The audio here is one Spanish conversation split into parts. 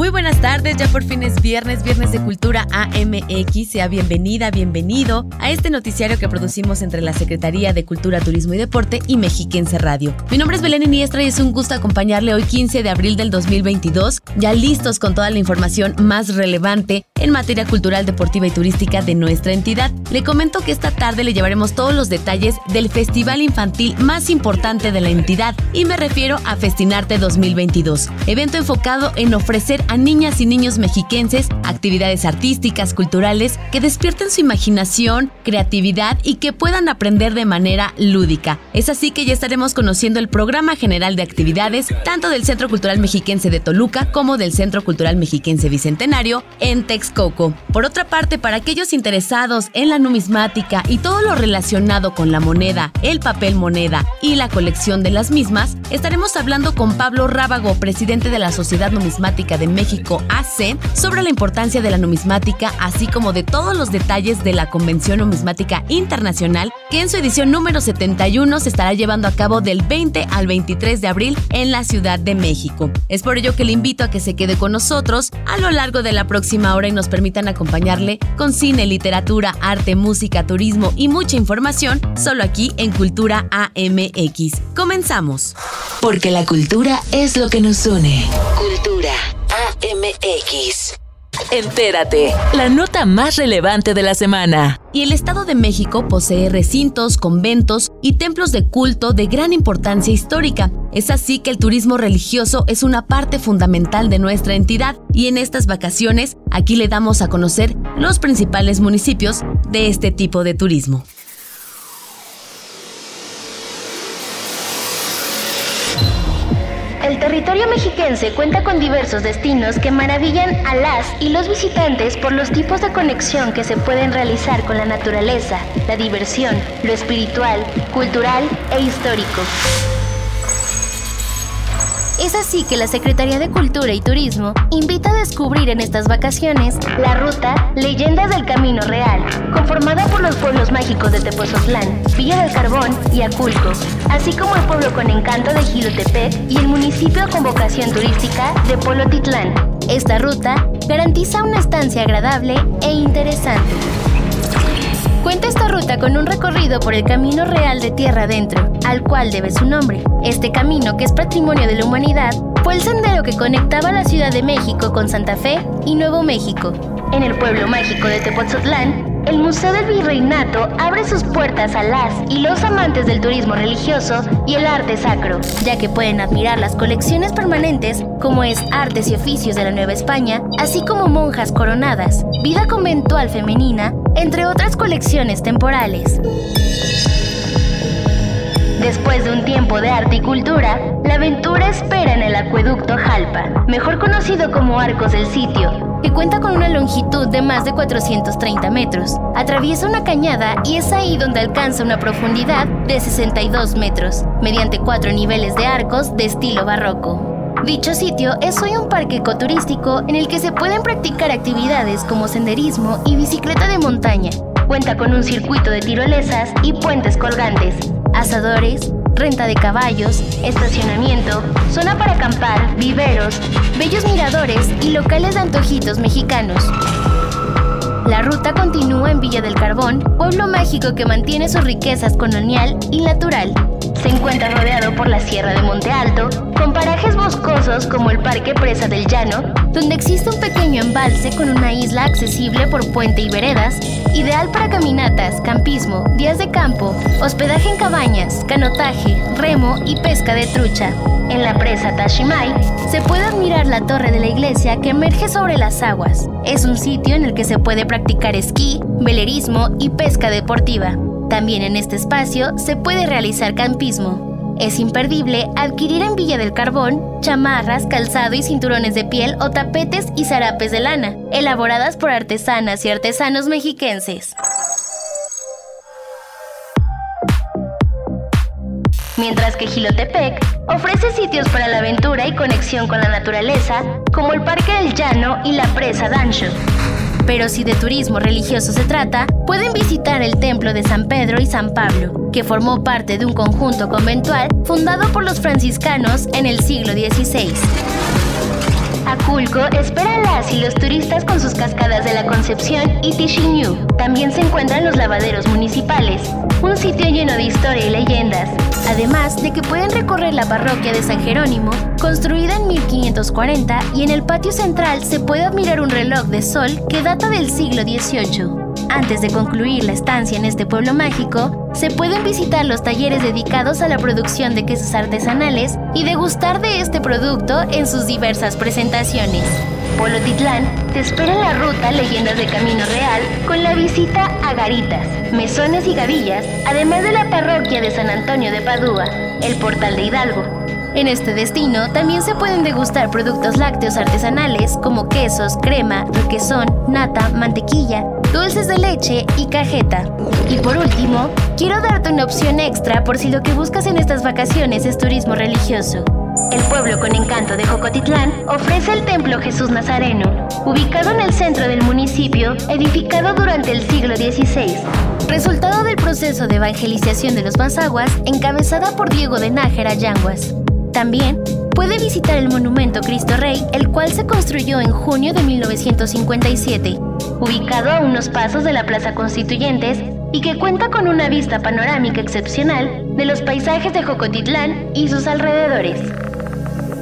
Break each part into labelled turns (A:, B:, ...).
A: Muy buenas tardes, ya por fin es viernes, viernes de Cultura AMX. Sea bienvenida, bienvenido a este noticiario que producimos entre la Secretaría de Cultura, Turismo y Deporte y Mexiquense Radio. Mi nombre es Belén Iniestra y es un gusto acompañarle hoy 15 de abril del 2022, ya listos con toda la información más relevante en materia cultural, deportiva y turística de nuestra entidad. Le comento que esta tarde le llevaremos todos los detalles del festival infantil más importante de la entidad y me refiero a Festinarte 2022, evento enfocado en ofrecer a niñas y niños mexiquenses actividades artísticas, culturales que despierten su imaginación, creatividad y que puedan aprender de manera lúdica. Es así que ya estaremos conociendo el programa general de actividades tanto del Centro Cultural Mexiquense de Toluca como del Centro Cultural Mexiquense Bicentenario en Texcoco. Por otra parte, para aquellos interesados en la numismática y todo lo relacionado con la moneda, el papel moneda y la colección de las mismas, estaremos hablando con Pablo Rábago, presidente de la Sociedad Numismática de México México AC sobre la importancia de la numismática, así como de todos los detalles de la Convención Numismática Internacional, que en su edición número 71 se estará llevando a cabo del 20 al 23 de abril en la Ciudad de México. Es por ello que le invito a que se quede con nosotros a lo largo de la próxima hora y nos permitan acompañarle con cine, literatura, arte, música, turismo y mucha información solo aquí en Cultura AMX. Comenzamos.
B: Porque la cultura es lo que nos une. Cultura AMX. Entérate, la nota más relevante de la semana.
A: Y el Estado de México posee recintos, conventos y templos de culto de gran importancia histórica. Es así que el turismo religioso es una parte fundamental de nuestra entidad y en estas vacaciones aquí le damos a conocer los principales municipios de este tipo de turismo.
C: El territorio mexiquense cuenta con diversos destinos que maravillan a las y los visitantes por los tipos de conexión que se pueden realizar con la naturaleza, la diversión, lo espiritual, cultural e histórico. Es así que la Secretaría de Cultura y Turismo invita a descubrir en estas vacaciones la ruta Leyendas del Camino Real, conformada por los pueblos mágicos de Tepozotlán, Villa del Carbón y Aculco, así como el pueblo con encanto de Gilotepec y el municipio con vocación turística de Polotitlán. Esta ruta garantiza una estancia agradable e interesante. Cuenta esta ruta con un recorrido por el Camino Real de Tierra Adentro, al cual debe su nombre. Este camino, que es patrimonio de la humanidad, fue el sendero que conectaba la Ciudad de México con Santa Fe y Nuevo México. En el pueblo mágico de Tepoztlán, el Museo del Virreinato abre sus puertas a las y los amantes del turismo religioso y el arte sacro, ya que pueden admirar las colecciones permanentes como es Artes y Oficios de la Nueva España, así como monjas coronadas, vida conventual femenina, entre otras colecciones temporales. Después de un tiempo de arte y cultura, la aventura espera en el acueducto Jalpa, mejor conocido como Arcos del Sitio, que cuenta con una longitud de más de 430 metros. Atraviesa una cañada y es ahí donde alcanza una profundidad de 62 metros, mediante cuatro niveles de arcos de estilo barroco. Dicho sitio es hoy un parque ecoturístico en el que se pueden practicar actividades como senderismo y bicicleta de montaña. Cuenta con un circuito de tirolesas y puentes colgantes, asadores, renta de caballos, estacionamiento, zona para acampar, viveros, bellos miradores y locales de antojitos mexicanos. La ruta continúa en Villa del Carbón, pueblo mágico que mantiene sus riquezas colonial y natural. Se encuentra rodeado por la Sierra de Monte Alto, con parajes boscosos como el Parque Presa del Llano, donde existe un pequeño embalse con una isla accesible por puente y veredas, ideal para caminatas, campismo, días de campo, hospedaje en cabañas, canotaje, remo y pesca de trucha. En la presa Tashimai se puede admirar la torre de la iglesia que emerge sobre las aguas. Es un sitio en el que se puede practicar esquí, velerismo y pesca deportiva. También en este espacio se puede realizar campismo. Es imperdible adquirir en Villa del Carbón chamarras, calzado y cinturones de piel o tapetes y zarapes de lana, elaboradas por artesanas y artesanos mexiquenses. Mientras que Gilotepec ofrece sitios para la aventura y conexión con la naturaleza, como el Parque del Llano y la Presa Dancho. Pero si de turismo religioso se trata, pueden visitar el templo de San Pedro y San Pablo, que formó parte de un conjunto conventual fundado por los franciscanos en el siglo XVI. Aculco espera a las y los turistas con sus cascadas de la Concepción y Tishiñú. También se encuentran los lavaderos municipales, un sitio lleno de historia y leyendas, además de que pueden recorrer la parroquia de San Jerónimo, construida en 1540, y en el patio central se puede admirar un reloj de sol que data del siglo XVIII. Antes de concluir la estancia en este pueblo mágico, se pueden visitar los talleres dedicados a la producción de quesos artesanales y degustar de este producto en sus diversas presentaciones. Polo Titlán te espera en la ruta Leyendas de Camino Real con la visita a Garitas, Mesones y Gavillas, además de la parroquia de San Antonio de Padua, el Portal de Hidalgo, en este destino también se pueden degustar productos lácteos artesanales como quesos, crema, requesón, nata, mantequilla, dulces de leche y cajeta. Y por último, quiero darte una opción extra por si lo que buscas en estas vacaciones es turismo religioso. El pueblo con encanto de Jocotitlán ofrece el Templo Jesús Nazareno, ubicado en el centro del municipio, edificado durante el siglo XVI. Resultado del proceso de evangelización de los Mazaguas, encabezada por Diego de Nájera Yanguas. También puede visitar el monumento Cristo Rey, el cual se construyó en junio de 1957, ubicado a unos pasos de la Plaza Constituyentes y que cuenta con una vista panorámica excepcional de los paisajes de Jocotitlán y sus alrededores.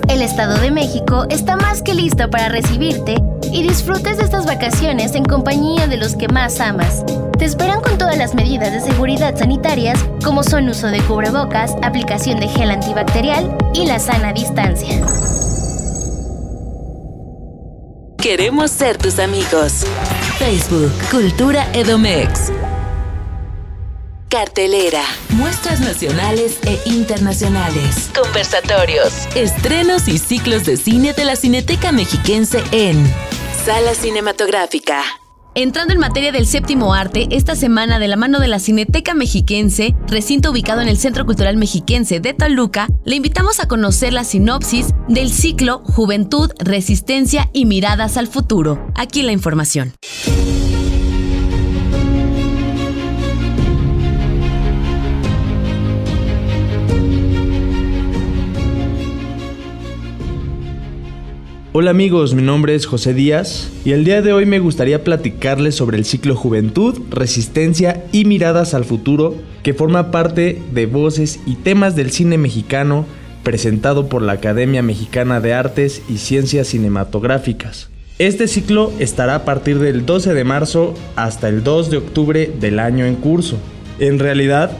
C: El Estado de México está más que listo para recibirte y disfrutes de estas vacaciones en compañía de los que más amas. Te esperan con todas las medidas de seguridad sanitarias, como son uso de cubrebocas, aplicación de gel antibacterial y la sana distancia.
B: Queremos ser tus amigos. Facebook, Cultura Edomex. Cartelera, muestras nacionales e internacionales, conversatorios, estrenos y ciclos de cine de la Cineteca Mexiquense en Sala Cinematográfica.
A: Entrando en materia del séptimo arte, esta semana de la mano de la Cineteca Mexiquense, recinto ubicado en el Centro Cultural Mexiquense de Toluca, le invitamos a conocer la sinopsis del ciclo Juventud, Resistencia y Miradas al Futuro. Aquí la información.
D: Hola amigos, mi nombre es José Díaz y el día de hoy me gustaría platicarles sobre el ciclo Juventud, Resistencia y Miradas al Futuro que forma parte de voces y temas del cine mexicano presentado por la Academia Mexicana de Artes y Ciencias Cinematográficas. Este ciclo estará a partir del 12 de marzo hasta el 2 de octubre del año en curso. En realidad,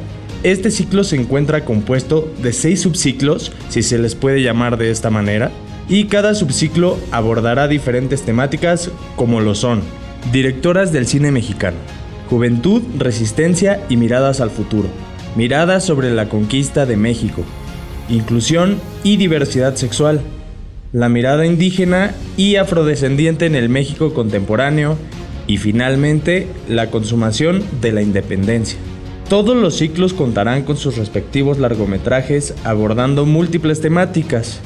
D: este ciclo se encuentra compuesto de seis subciclos, si se les puede llamar de esta manera, y cada subciclo abordará diferentes temáticas como lo son directoras del cine mexicano, juventud, resistencia y miradas al futuro, miradas sobre la conquista de México, inclusión y diversidad sexual, la mirada indígena y afrodescendiente en el México contemporáneo y finalmente la consumación de la independencia. Todos los ciclos contarán con sus respectivos largometrajes abordando múltiples temáticas,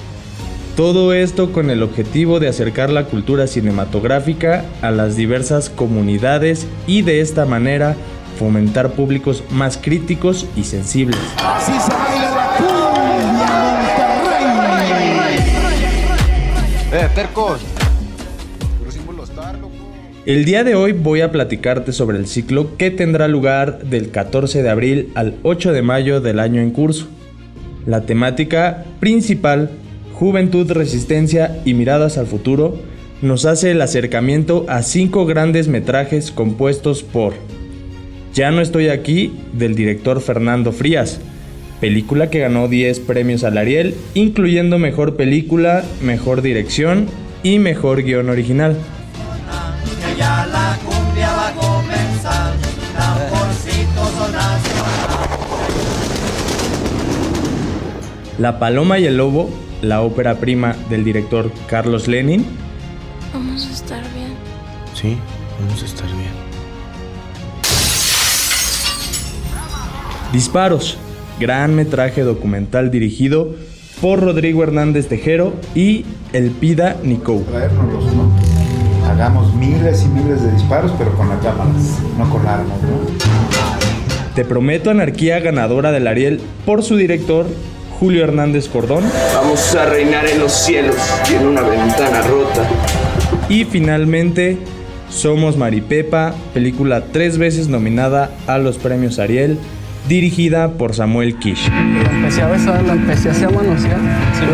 D: todo esto con el objetivo de acercar la cultura cinematográfica a las diversas comunidades y de esta manera fomentar públicos más críticos y sensibles. Así se baila la cumbia, Eh, tercos. El día de hoy voy a platicarte sobre el ciclo que tendrá lugar del 14 de abril al 8 de mayo del año en curso. La temática principal Juventud, Resistencia y Miradas al Futuro nos hace el acercamiento a cinco grandes metrajes compuestos por Ya no estoy aquí del director Fernando Frías, película que ganó 10 premios al Ariel, incluyendo Mejor Película, Mejor Dirección y Mejor Guión Original. La Paloma y el Lobo, la ópera prima del director Carlos Lenin.
E: Vamos a estar bien.
F: Sí, vamos a estar bien.
D: Disparos, gran metraje documental dirigido por Rodrigo Hernández Tejero y Elpida Nicou.
G: Traérnoslos, ¿no? Hagamos miles y miles de disparos, pero con las cámaras, no con armas, ¿no?
D: Te prometo anarquía ganadora del Ariel por su director Julio Hernández Cordón.
H: Vamos a reinar en los cielos, tiene una ventana rota.
D: Y finalmente, Somos Maripepa, película tres veces nominada a los premios Ariel, dirigida por Samuel Kish.
I: Empecé a besar, la empecé a manosear,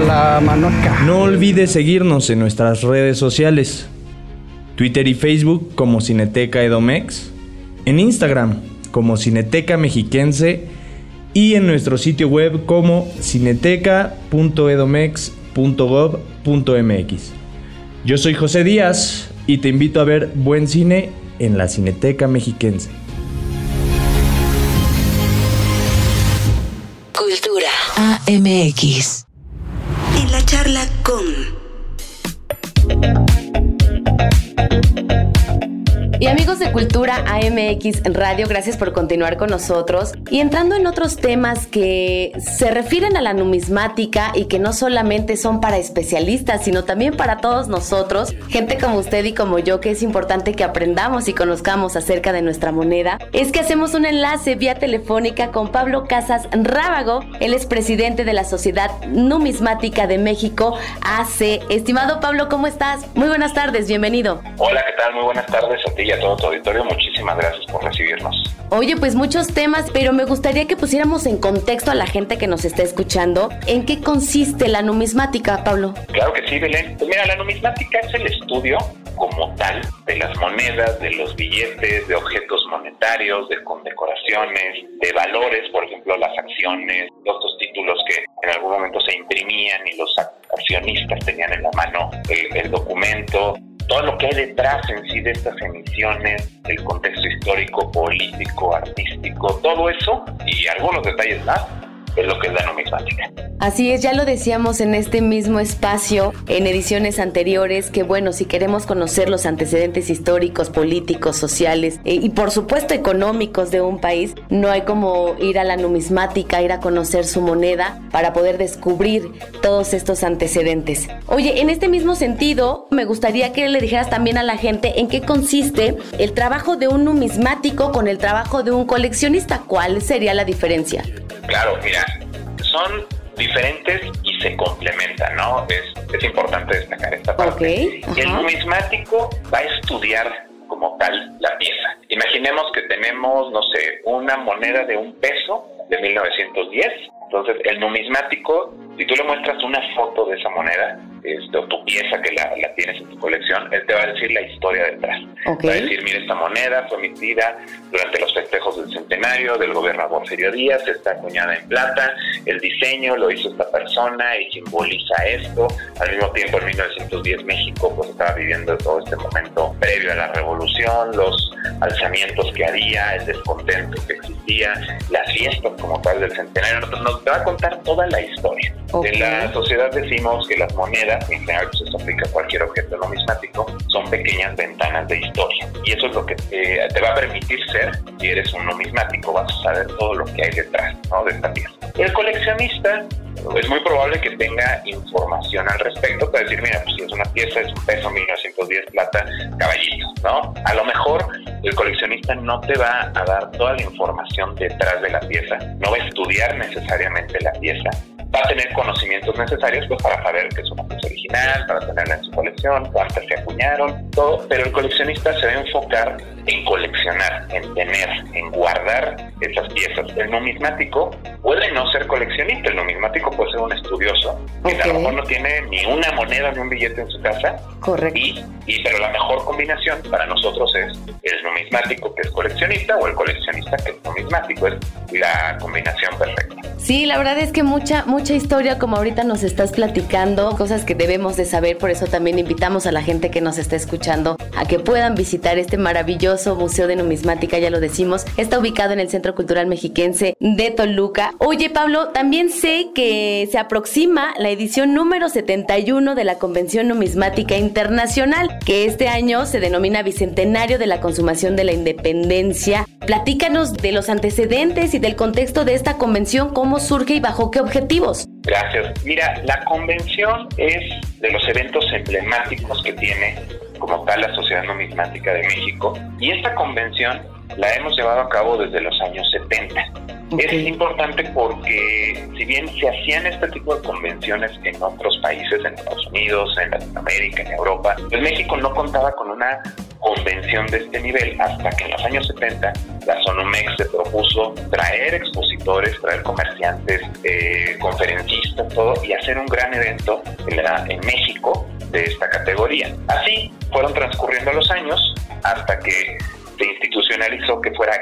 I: la mano acá.
D: No olvides seguirnos en nuestras redes sociales, Twitter y Facebook como Cineteca Edomex, en Instagram como Cineteca Mexiquense y en nuestro sitio web como cineteca.edomex.gov.mx. Yo soy José Díaz y te invito a ver buen cine en la Cineteca Mexiquense.
B: Cultura AMX.
J: En la charla con...
A: Y amigos de Cultura AMX Radio, gracias por continuar con nosotros. Y entrando en otros temas que se refieren a la numismática y que no solamente son para especialistas, sino también para todos nosotros, gente como usted y como yo, que es importante que aprendamos y conozcamos acerca de nuestra moneda, es que hacemos un enlace vía telefónica con Pablo Casas Rábago. Él es presidente de la Sociedad Numismática de México, AC. Estimado Pablo, ¿cómo estás? Muy buenas tardes, bienvenido.
K: Hola, ¿qué tal? Muy buenas tardes a ti y a todo tu auditorio. Muchísimas gracias por recibirnos.
A: Oye, pues muchos temas, pero me gustaría que pusiéramos en contexto a la gente que nos está escuchando en qué consiste la numismática, Pablo.
K: Claro que sí, Belén. Pues mira, la numismática es el estudio como tal de las monedas, de los billetes, de objetos monetarios, de condecoraciones, de valores, por ejemplo, las acciones, estos títulos que en algún momento se imprimían y los accionistas tenían en la mano el, el documento, todo lo que hay detrás en sí de estas emisiones, el contexto histórico, político, artístico, todo eso y algunos detalles más es lo que es la numismática.
A: Así es, ya lo decíamos en este mismo espacio en ediciones anteriores, que bueno, si queremos conocer los antecedentes históricos, políticos, sociales eh, y por supuesto económicos de un país, no hay como ir a la numismática, ir a conocer su moneda para poder descubrir todos estos antecedentes. Oye, en este mismo sentido, me gustaría que le dijeras también a la gente en qué consiste el trabajo de un numismático con el trabajo de un coleccionista. ¿Cuál sería la diferencia?
K: Claro, mira, son diferentes y se complementan, ¿no? Es, es importante destacar esta parte.
A: Okay,
K: el numismático va a estudiar como tal la pieza. Imaginemos que tenemos, no sé, una moneda de un peso de 1910. Entonces, el numismático, si tú le muestras una foto de esa moneda, este, o tu pieza que la, la tienes en tu colección, él te va a decir la historia detrás. Va a decir, mira, esta moneda fue emitida durante los festejos del centenario del gobernador Porfirio Díaz, está acuñada en plata, el diseño lo hizo esta persona y simboliza esto. Al mismo tiempo, en 1910 México pues estaba viviendo todo este momento previo a la revolución, los alzamientos que había, el descontento que existía, las fiestas como tal del centenario. Nos, nos va a contar toda la historia.
A: Ok.
K: En la sociedad decimos que las monedas, en general pues esto aplica a cualquier objeto numismático, son pequeñas ventanas de historia. Y eso es lo que te, te va a permitir ser, si eres un numismático, vas a saber todo lo que hay detrás ¿no? de esta pieza. El coleccionista es muy probable que tenga información al respecto para decir, mira, pues si es una pieza, es un peso 1910 plata, caballito, ¿no? A lo mejor el coleccionista no te va a dar toda la información detrás de la pieza, no va a estudiar necesariamente la pieza, va a tener conocimientos necesarios pues, para saber que es una pieza original, para tenerla en su colección, cuántas se acuñaron, todo, pero el coleccionista se va a enfocar en coleccionar, en tener, en guardar esas piezas. El numismático puede no ser coleccionista, el numismático puede ser un estudioso, que a lo mejor no tiene ni una moneda ni un billete en su casa,
A: Correcto.
K: y, y pero la mejor combinación para nosotros es el numismático que es coleccionista o el coleccionista que es numismático, es la combinación perfecta.
A: Sí, la verdad es que mucha, mucha historia, como ahorita nos estás platicando, cosas que debemos de saber, por eso también invitamos a la gente que nos está escuchando a que puedan visitar este maravilloso Museo de Numismática, ya lo decimos, está ubicado en el Centro Cultural Mexiquense de Toluca. Oye, Pablo, también sé que se aproxima la edición número 71 de la Convención Numismática Internacional, que este año se denomina Bicentenario de la Consumación de la Independencia. Platícanos de los antecedentes y del contexto de esta convención, cómo surge y bajo qué
K: Gracias. Mira, la convención es de los eventos emblemáticos que tiene como tal la Sociedad Numismática de México y esta convención la hemos llevado a cabo desde los años 70. Es importante porque si bien se hacían este tipo de convenciones en otros países, en Estados Unidos, en Latinoamérica, en Europa, pues México no contaba con una convención de este nivel hasta que en los años 70 la Sonomex se propuso traer expositores, traer comerciantes, eh, conferencistas, todo y hacer un gran evento en, en México de esta categoría. Así fueron transcurriendo los años hasta que se institucionalizó que fuera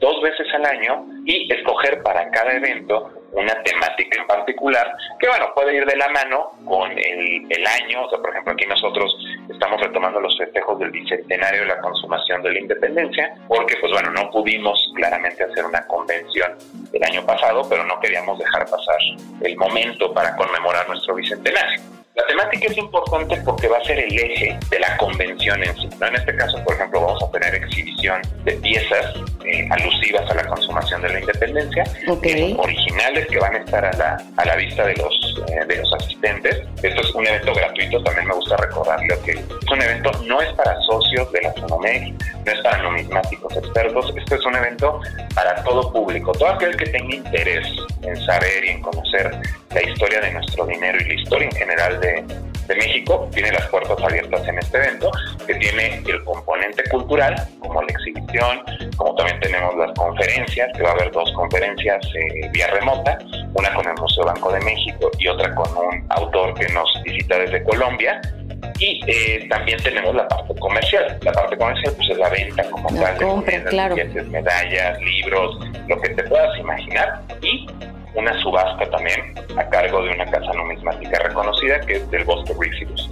K: dos veces al año y escoger para cada evento una temática en particular, que bueno, puede ir de la mano con el, el, año, o sea, por ejemplo, aquí nosotros estamos retomando los festejos del bicentenario de la consumación de la independencia, porque pues bueno, no pudimos claramente hacer una convención el año pasado, pero no queríamos dejar pasar el momento para conmemorar nuestro bicentenario. La temática es importante porque va a ser el eje de la convención en sí. ¿no? En este caso, por ejemplo, vamos a tener exhibición de piezas eh, alusivas a la consumación de la independencia, originales que van a estar a la, a la vista de los, eh, de los asistentes. Esto es un evento gratuito, también me gusta recordarle que es un evento, no es para socios de la Sonomex, no es para numismáticos expertos, esto es un evento para todo público, todo aquel que tenga interés en saber y en conocer la historia de nuestro dinero y la historia en general de, de México tiene las puertas abiertas en este evento, que tiene el componente cultural, como la exhibición, como también tenemos las conferencias, que va a haber dos conferencias eh, vía remota, una con el Museo Banco de México y otra con un autor que nos visita desde Colombia. Y eh, también tenemos la parte comercial. La parte comercial pues es la venta como tal de monedas, medallas, libros, lo que te puedas imaginar. Y una subasta también a cargo de una casa numismática reconocida que es del Bosque Briggs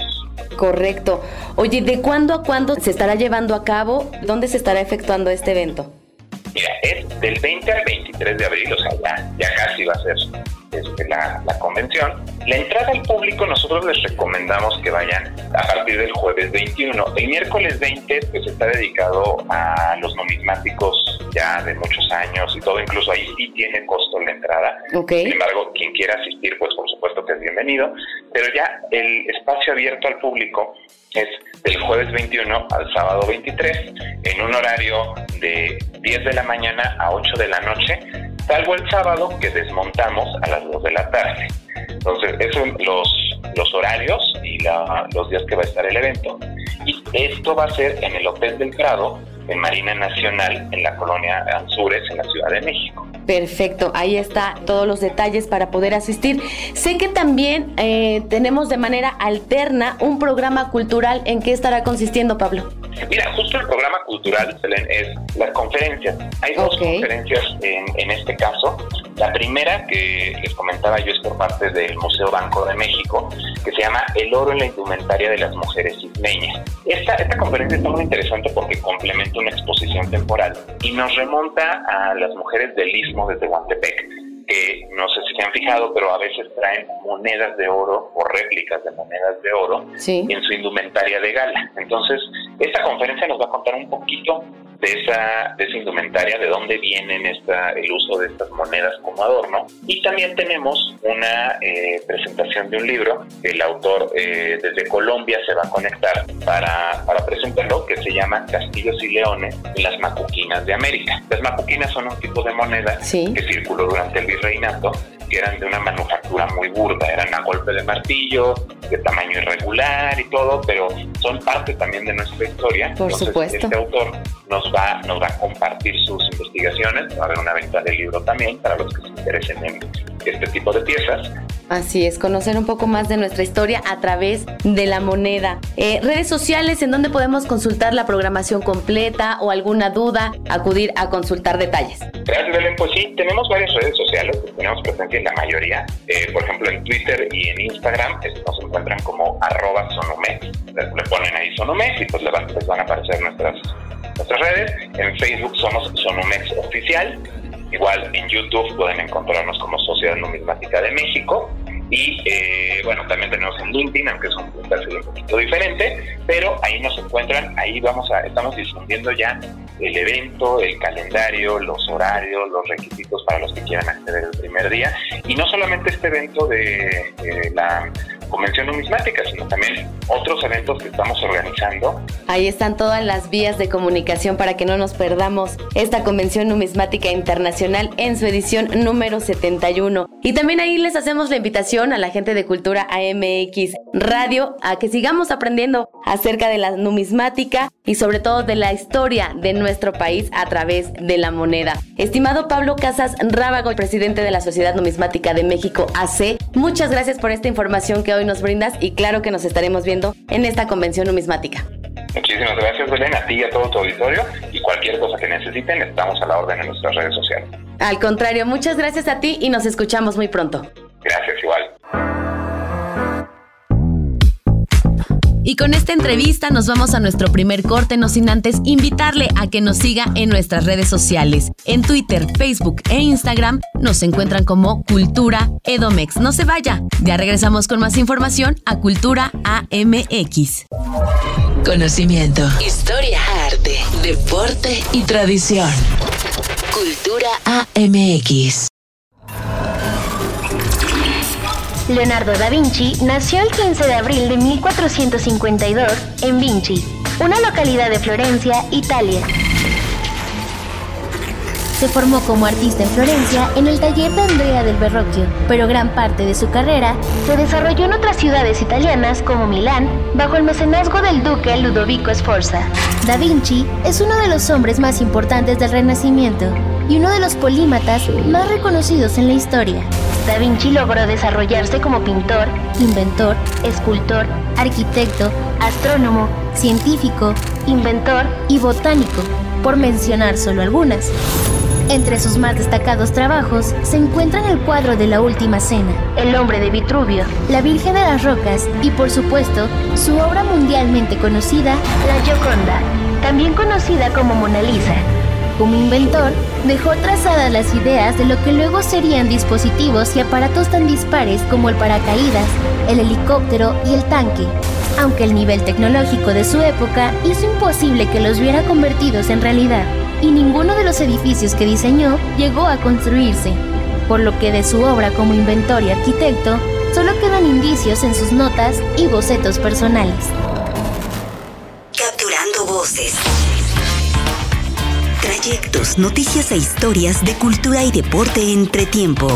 A: Correcto. Oye, ¿de cuándo a cuándo se estará llevando a cabo? ¿Dónde se estará efectuando este evento?
K: Mira, es del 20 al 23 de abril, o sea, ya, ya casi va a ser este, la, la, convención. La entrada al público nosotros les recomendamos que vayan a partir del jueves 21. El miércoles 20 pues está dedicado a los numismáticos ya de muchos años y todo, incluso ahí sí tiene costo la entrada. Sin embargo, quien quiera asistir, pues por supuesto que es bienvenido, pero ya el espacio abierto al público es del jueves 21 al sábado 23 en un horario de 10 de la mañana a 8 de la noche, salvo el sábado que desmontamos a las 2 de la tarde. Entonces, esos son los, los horarios y los días que va a estar el evento. Y esto va a ser en el Hotel del Prado, en Marina Nacional, en la colonia Anzures, en la Ciudad de México.
A: Perfecto, ahí está todos los detalles para poder asistir. Sé que también eh, tenemos de manera alterna un programa cultural. ¿En qué estará consistiendo, Pablo?
K: Mira, justo el programa cultural es las conferencias. Hay dos conferencias en, en, este caso. La primera que les comentaba yo es por parte del Museo Banco de México, que se llama El oro en la indumentaria de las mujeres isleñas. Esta, esta conferencia está muy interesante porque complementa una exposición temporal. Y nos remonta a las mujeres del Istmo desde Guantepec, que no sé si se han fijado, pero a veces traen monedas de oro o réplicas de monedas de oro en su indumentaria de gala. Entonces, esta conferencia nos va a contar un poquito de esa, de esa indumentaria, de dónde vienen esta, el uso de estas monedas como adorno. Y también tenemos una eh, presentación de un libro que el autor eh, desde Colombia se va a conectar para, para presentarlo, que se llama Castillos y Leones las Macuquinas de América. Las macuquinas son un tipo de moneda que circuló durante el virreinato que eran de una manufactura muy burda, eran a golpe de martillo, de tamaño irregular y todo, pero son parte también de nuestra historia.
A: Por
K: Entonces,
A: supuesto.
K: Este autor nos va, nos va a compartir sus investigaciones, va a haber una venta de libro también para los que se interesen en este tipo de piezas.
A: Así es, conocer un poco más de nuestra historia a través de la moneda. Eh, redes sociales en donde podemos consultar la programación completa o alguna duda, acudir a consultar detalles.
K: Gracias, Belén. Pues sí, tenemos varias redes sociales, tenemos presencia la mayoría. Eh, por ejemplo, en Twitter y en Instagram nos encuentran como arroba sonomex. Le, ponen ahí sonomex y pues les van a aparecer nuestras, nuestras redes. En Facebook somos sonomex oficial Igual en YouTube pueden encontrarnos como Sociedad Numismática de México. Y eh, bueno, también tenemos en LinkedIn, aunque es un, perfil un poquito diferente, pero ahí nos encuentran, ahí vamos a, estamos difundiendo ya el evento, el calendario, los horarios, los requisitos para los que quieran acceder el primer día. Y no solamente este evento de la convención numismática, sino también otros eventos que estamos organizando.
A: Ahí están todas las vías de comunicación para que no nos perdamos esta convención numismática internacional en su edición número 71. Y también ahí les hacemos la invitación a la gente de Cultura AMX Radio a que sigamos aprendiendo acerca de la numismática y sobre todo de la historia de nuestro país a través de la moneda. Estimado Pablo Casas Rábago, presidente de la Sociedad Numismática de México AC, muchas gracias por esta información que hoy nos brindas y claro que nos estaremos viendo en esta convención numismática.
K: Muchísimas gracias, Belén, a ti y a todo tu auditorio. Y cualquier cosa que necesiten, estamos a la orden en nuestras redes sociales.
A: Al contrario, muchas gracias a ti y nos escuchamos muy pronto.
K: Gracias, igual.
A: Y con esta entrevista nos vamos a nuestro primer corte, no sin antes invitarle a que nos siga en nuestras redes sociales. En Twitter, Facebook e Instagram nos encuentran como Cultura Edomex. No se vaya, ya regresamos con más información a Cultura AMX.
B: Conocimiento, historia, arte, deporte y tradición. Cultura AMX.
C: Leonardo da Vinci nació el 15 de abril de 1452 en Vinci, una localidad de Florencia, Italia. Se formó como artista en Florencia en el taller de Andrea del Verrocchio, pero gran parte de su carrera se desarrolló en otras ciudades italianas como Milán, bajo el mecenazgo del duque Ludovico Sforza. Da Vinci es uno de los hombres más importantes del Renacimiento y uno de los polímatas más reconocidos en la historia. Da Vinci logró desarrollarse como pintor, inventor, escultor, arquitecto, astrónomo, científico, inventor y botánico, por mencionar solo algunas. Entre sus más destacados trabajos se encuentran el cuadro de la Última Cena, El hombre de Vitruvio, La Virgen de las Rocas y por supuesto su obra mundialmente conocida, La Gioconda, también conocida como Mona Lisa. Como inventor, dejó trazadas las ideas de lo que luego serían dispositivos y aparatos tan dispares como el paracaídas, el helicóptero y el tanque, aunque el nivel tecnológico de su época hizo imposible que los viera convertidos en realidad, y ninguno de los edificios que diseñó llegó a construirse, por lo que de su obra como inventor y arquitecto solo quedan indicios en sus notas y bocetos personales.
J: Capturando voces trayectos, noticias e historias de cultura y deporte entre tiempo.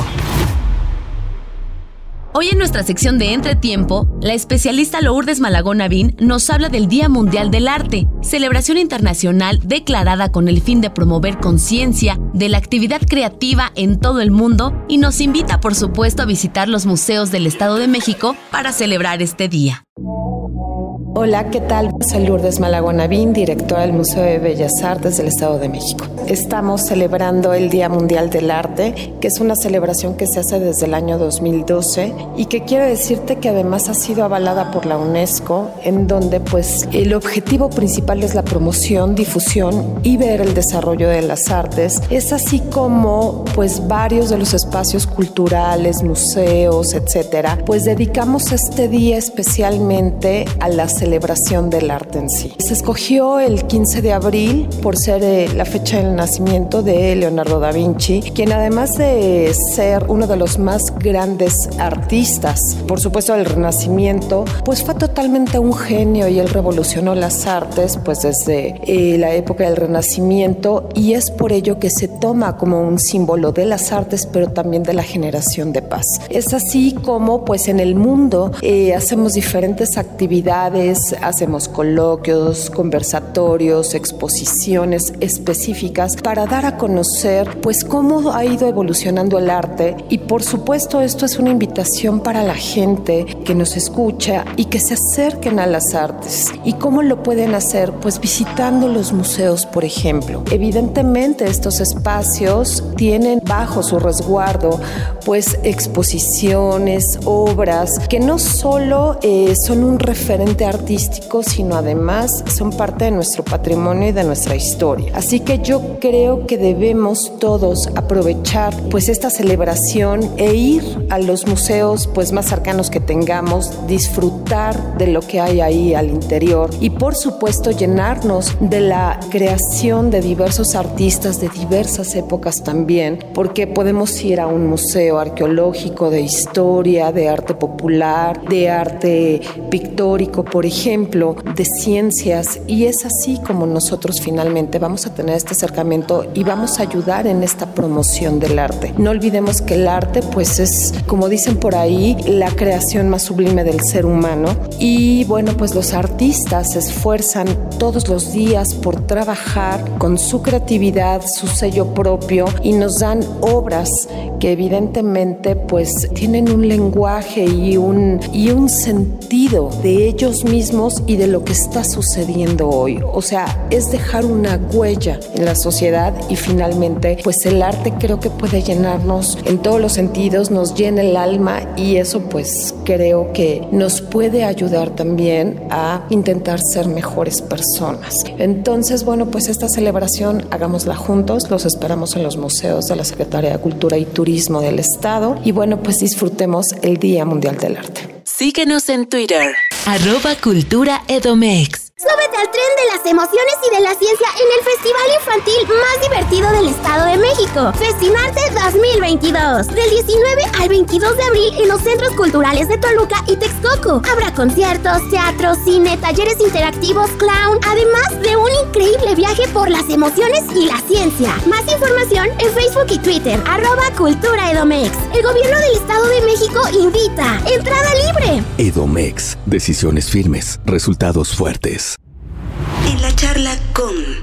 A: Hoy en nuestra sección de Entretiempo, la especialista Lourdes Malagón Navín nos habla del Día Mundial del Arte, celebración internacional declarada con el fin de promover conciencia de la actividad creativa en todo el mundo y nos invita por supuesto a visitar los museos del Estado de México para celebrar este día.
L: Hola, ¿qué tal? Soy Lourdes Malagonavín, directora del Museo de Bellas Artes del Estado de México. Estamos celebrando el Día Mundial del Arte, que es una celebración que se hace desde el año 2012 y que quiero decirte que además ha sido avalada por la UNESCO, en donde pues el objetivo principal es la promoción, difusión y ver el desarrollo de las artes. Es así como pues varios de los espacios culturales, museos, etcétera, pues dedicamos este día especialmente a las celebración del arte en sí. Se escogió el 15 de abril por ser eh, la fecha del nacimiento de Leonardo da Vinci, quien además de ser uno de los más grandes artistas, por supuesto del Renacimiento, pues fue totalmente un genio y él revolucionó las artes pues desde eh, la época del Renacimiento y es por ello que se toma como un símbolo de las artes pero también de la generación de paz. Es así como pues en el mundo eh, hacemos diferentes actividades hacemos coloquios, conversatorios, exposiciones específicas para dar a conocer pues cómo ha ido evolucionando el arte y por supuesto esto es una invitación para la gente que nos escucha y que se acerquen a las artes. ¿Y cómo lo pueden hacer? Pues visitando los museos, por ejemplo. Evidentemente estos espacios tienen bajo su resguardo pues exposiciones, obras que no solo eh, son un referente artístico, sino además son parte de nuestro patrimonio y de nuestra historia. Así que yo creo que debemos todos aprovechar pues esta celebración e ir a los museos pues más cercanos que tengamos, disfrutar de lo que hay ahí al interior y por supuesto llenarnos de la creación de diversos artistas de diversas épocas también, porque podemos ir a un museo arqueológico de historia, de arte popular, de arte pictórico, por ejemplo, de ciencias y es así como nosotros finalmente vamos a tener este acercamiento y vamos a ayudar en esta promoción del arte. No olvidemos que el arte pues es, como dicen por ahí, la creación más sublime del ser humano y bueno, pues los artistas se esfuerzan todos los días por trabajar con su creatividad, su sello propio y nos dan obras que evidentemente pues tienen un lenguaje y un, y un sentido de ellos mismos y de lo que está sucediendo hoy. O sea, es dejar una huella en la sociedad y finalmente pues el arte creo que puede llenarnos en todos los sentidos, nos llena el alma y eso pues creo que nos puede ayudar también a intentar ser mejores personas. Entonces, bueno, pues esta celebración hagámosla juntos, los esperamos en los museos de la Secretaría de Cultura y Turismo del Estado y bueno, pues disfrutemos el Día Mundial del Arte.
B: Síguenos en Twitter, arroba Cultura Edomex.
M: Súbete al tren de las emociones y de la ciencia en el festival infantil más divertido del Estado de México, Festinarte 2022. Del 19 al 22 de abril en los centros culturales de Toluca y Texcoco. Habrá conciertos, teatro, cine, talleres interactivos, clown, además de un increíble viaje por las emociones y la ciencia. Más información en Facebook y Twitter, arroba Cultura Edomex. El gobierno del Estado de México invita. Entrada libre.
N: Edomex. Decisiones firmes. Resultados fuertes.
J: En la charla con...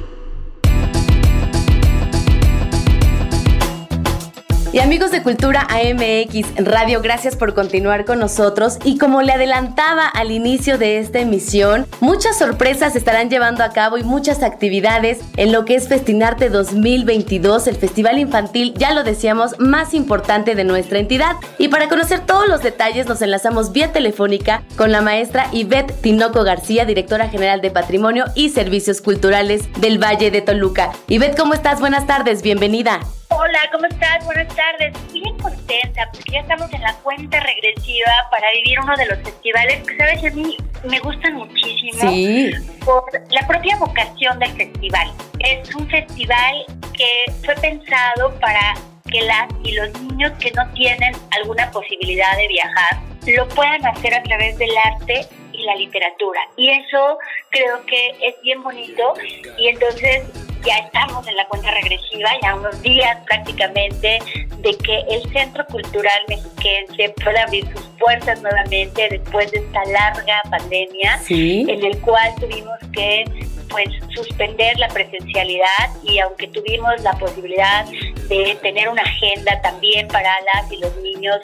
A: Y amigos de Cultura AMX Radio, gracias por continuar con nosotros. Y como le adelantaba al inicio de esta emisión, muchas sorpresas se estarán llevando a cabo y muchas actividades en lo que es Festinarte 2022, el festival infantil, ya lo decíamos, más importante de nuestra entidad. Y para conocer todos los detalles, nos enlazamos vía telefónica con la maestra Ivette Tinoco García, directora general de Patrimonio y Servicios Culturales del Valle de Toluca. Ivette, ¿cómo estás? Buenas tardes, bienvenida.
O: Hola, ¿cómo estás? Buenas tardes. Bien contenta porque ya estamos en la cuenta regresiva para vivir uno de los festivales que, sabes, a mí me gustan muchísimo
A: Sí.
O: por la propia vocación del festival. Es un festival que fue pensado para que las y los niños que no tienen alguna posibilidad de viajar lo puedan hacer a través del arte y la literatura. Y eso creo que es bien bonito y entonces ya estamos en la cuenta regresiva, ya unos días prácticamente, de que el Centro Cultural Mexiquense pueda abrir sus puertas nuevamente después de esta larga pandemia,
A: Sí.
O: en el cual tuvimos que pues suspender la presencialidad y aunque tuvimos la posibilidad de tener una agenda también para las y los niños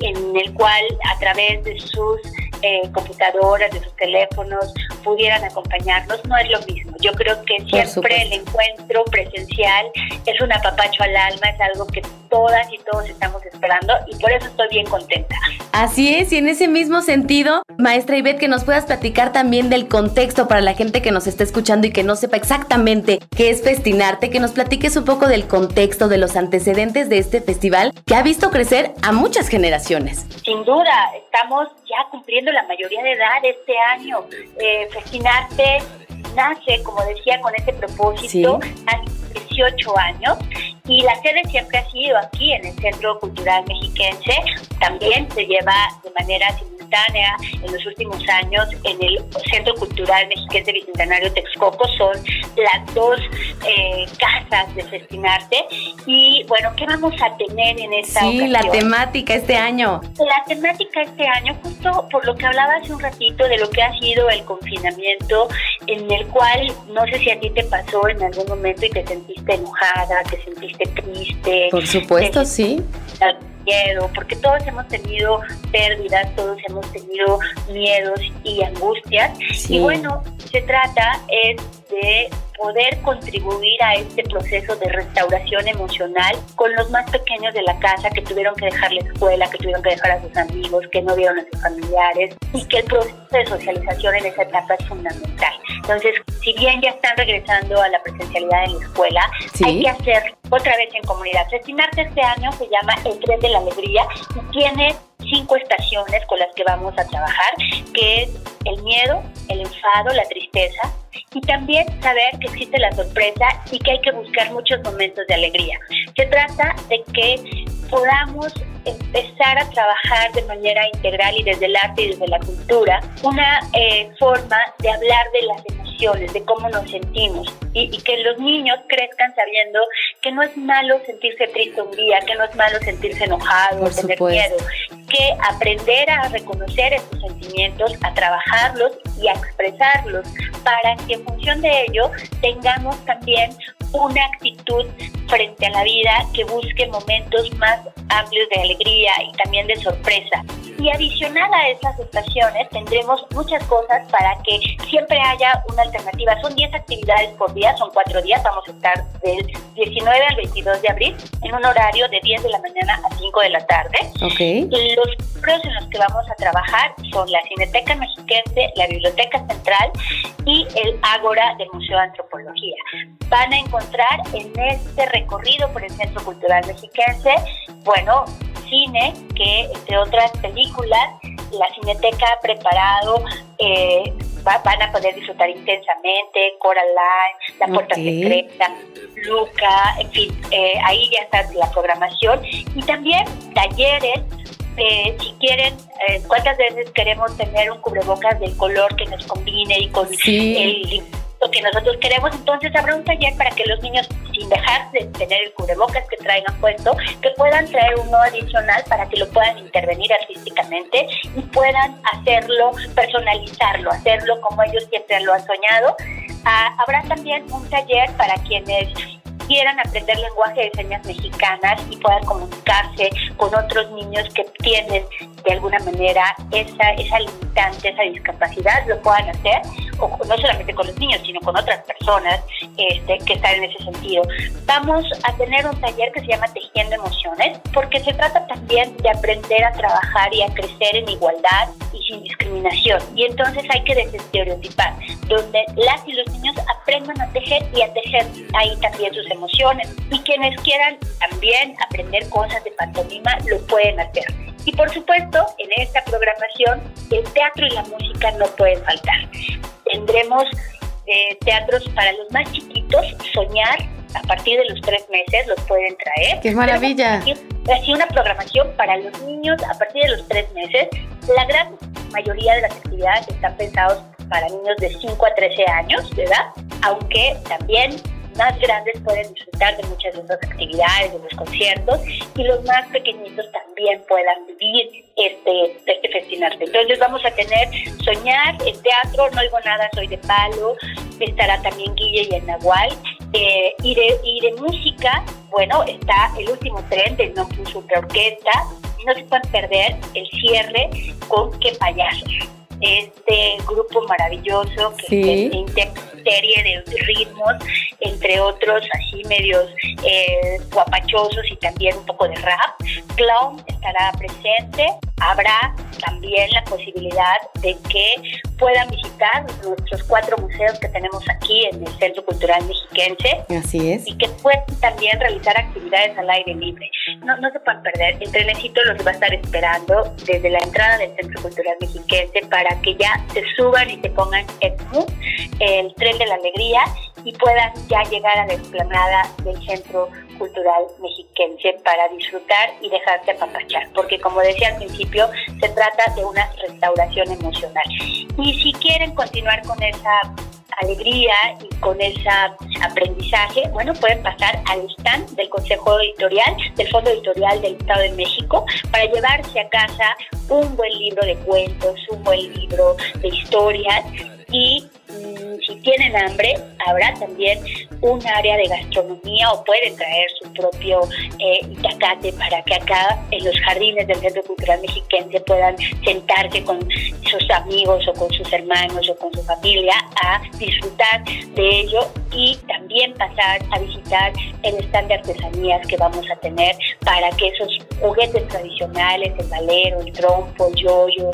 O: en el cual a través de sus eh, computadoras, de sus teléfonos pudieran acompañarnos, no es lo mismo. Yo creo que siempre el encuentro presencial es un apapacho al alma, es algo que todas y todos estamos esperando y por eso estoy bien contenta.
A: Así es, y en ese mismo sentido, maestra Ivette, que nos puedas platicar también del contexto para la gente que nos está escuchando y que no sepa exactamente qué es Festinarte, que nos platiques un poco del contexto, de los antecedentes de este festival que ha visto crecer a muchas generaciones.
O: Sin duda, estamos ya cumpliendo la mayoría de edad este año. Eh, Festinarte nace, como decía, con ese propósito hace 18 años Y la sede siempre ha sido aquí en el Centro Cultural Mexiquense. También se lleva de manera simultánea en los últimos años en el Centro Cultural Mexiquense Bicentenario Texcoco. Son las dos eh, casas de Festinarte. Y bueno, ¿qué vamos a tener en esta
A: sí, la temática este año.
O: La temática este año, justo por lo que hablaba hace un ratito de lo que ha sido el confinamiento, en el cual no sé si a ti te pasó en algún momento y te sentiste enojada, te sentiste triste.
A: Por supuesto, sí
O: miedo, porque todos hemos tenido pérdidas, todos hemos tenido miedos y angustias. Y bueno, se trata es de poder contribuir a este proceso de restauración emocional con los más pequeños de la casa que tuvieron que dejar la escuela, que tuvieron que dejar a sus amigos, que no vieron a sus familiares y que el proceso de socialización en esa etapa es fundamental. Entonces, si bien ya están regresando a la presencialidad en la escuela, hay que hacer otra vez en comunidad. Festinarte este año se llama El Tren de la Alegría y tiene cinco estaciones con las que vamos a trabajar, que es el miedo, el enfado, la tristeza, y también saber que existe la sorpresa y que hay que buscar muchos momentos de alegría. Se trata de que podamos empezar a trabajar de manera integral y desde el arte y desde la cultura una eh, forma de hablar de las emociones, de cómo nos sentimos. Y, y, que los niños crezcan sabiendo que no es malo sentirse triste un día, que no es malo sentirse enojado, tener miedo, que aprender a reconocer esos sentimientos, a trabajarlos y a expresarlos para que en función de ello tengamos también una actitud frente a la vida que busque momentos más amplios de alegría y también de sorpresa. Y adicional a esas estaciones tendremos muchas cosas para que siempre haya una alternativa. Son 10 actividades por día, son 4 días, vamos a estar del 19 al 22 de abril en un horario de 10 de la mañana a 5 de la tarde.
A: Okay.
O: Los libros en los que vamos a trabajar son la Cineteca Mexiquense, la Biblioteca Central y el Ágora del Museo de Antropología. Van a encontrar en este recorrido por el Centro Cultural Mexiquense, bueno, cine que, entre otras películas, la Cineteca ha preparado, eh, van a poder disfrutar intensamente, Coraline, La Puerta Secreta, Luca, en fin, eh, ahí ya está la programación. Y también talleres eh, si quieren, eh, cuántas veces queremos tener un cubrebocas del color que nos combine y con el lo que nosotros queremos, entonces habrá un taller para que los niños, sin dejar de tener el cubrebocas que traigan puesto, que puedan traer uno adicional para que lo puedan intervenir artísticamente y puedan hacerlo, personalizarlo, hacerlo como ellos siempre lo han soñado. Ah, habrá también un taller para quienes quieran aprender lenguaje de señas mexicanas y puedan comunicarse con otros niños que tienen de alguna manera esa, esa limitante, esa discapacidad, lo puedan hacer, o no solamente con los niños, sino con otras personas este, que están en ese sentido. Vamos a tener un taller que se llama Tejiendo Emociones, porque se trata también de aprender a trabajar y a crecer en igualdad y sin discriminación. Y entonces hay que desestereotipar, donde las y los niños aprendan a tejer y a tejer ahí también sus emociones. Y quienes quieran también aprender cosas de pantomima lo pueden hacer. Y por supuesto, en esta programación, el teatro y la música no pueden faltar. Tendremos eh, teatros para los más chiquitos, soñar a partir de los tres meses los pueden traer.
A: ¡Qué maravilla!
O: Así una programación para los niños a partir de los tres meses. La gran mayoría de las actividades están pensadas para niños de 5 a 13 años de edad, aunque también más grandes pueden disfrutar de muchas de esas actividades, de los conciertos, y los más pequeñitos también puedan vivir este, este. Entonces vamos a tener Soñar, el teatro, No oigo nada, soy de palo, estará también Guille y el Nahual, eh, y, de, música, bueno, está el último tren de No Super Orquesta, no se pueden perder el cierre con Qué Payasos este grupo maravilloso que sí. serie de ritmos, entre otros así medios eh, guapachosos y también un poco de rap. Clown estará presente. Habrá también la posibilidad de que puedan visitar nuestros cuatro museos que tenemos aquí en el Centro Cultural Mexiquense.
A: Así es.
O: Y que puedan también realizar actividades al aire libre. No, no se pueden perder. El trenecito los va a estar esperando desde la entrada del Centro Cultural Mexiquense para que ya se suban y se pongan el tren de la alegría y puedan ya llegar a la explanada del Centro cultural mexiquense para disfrutar y dejarse apapachar, porque como decía al principio, se trata de una restauración emocional. Y si quieren continuar con esa alegría y con ese aprendizaje, bueno, pueden pasar al stand del Consejo Editorial, del Fondo Editorial del Estado de México, para llevarse a casa un buen libro de cuentos, un buen libro de historias y mm, si tienen hambre, habrá también un área de gastronomía o pueden traer su propio eh, itacate para que acá en los jardines del Centro Cultural Mexiquense puedan sentarse con sus amigos o con sus hermanos o con su familia a disfrutar de ello y también pasar a visitar el stand de artesanías que vamos a tener para que esos juguetes tradicionales, el valero, el trompo, el yoyo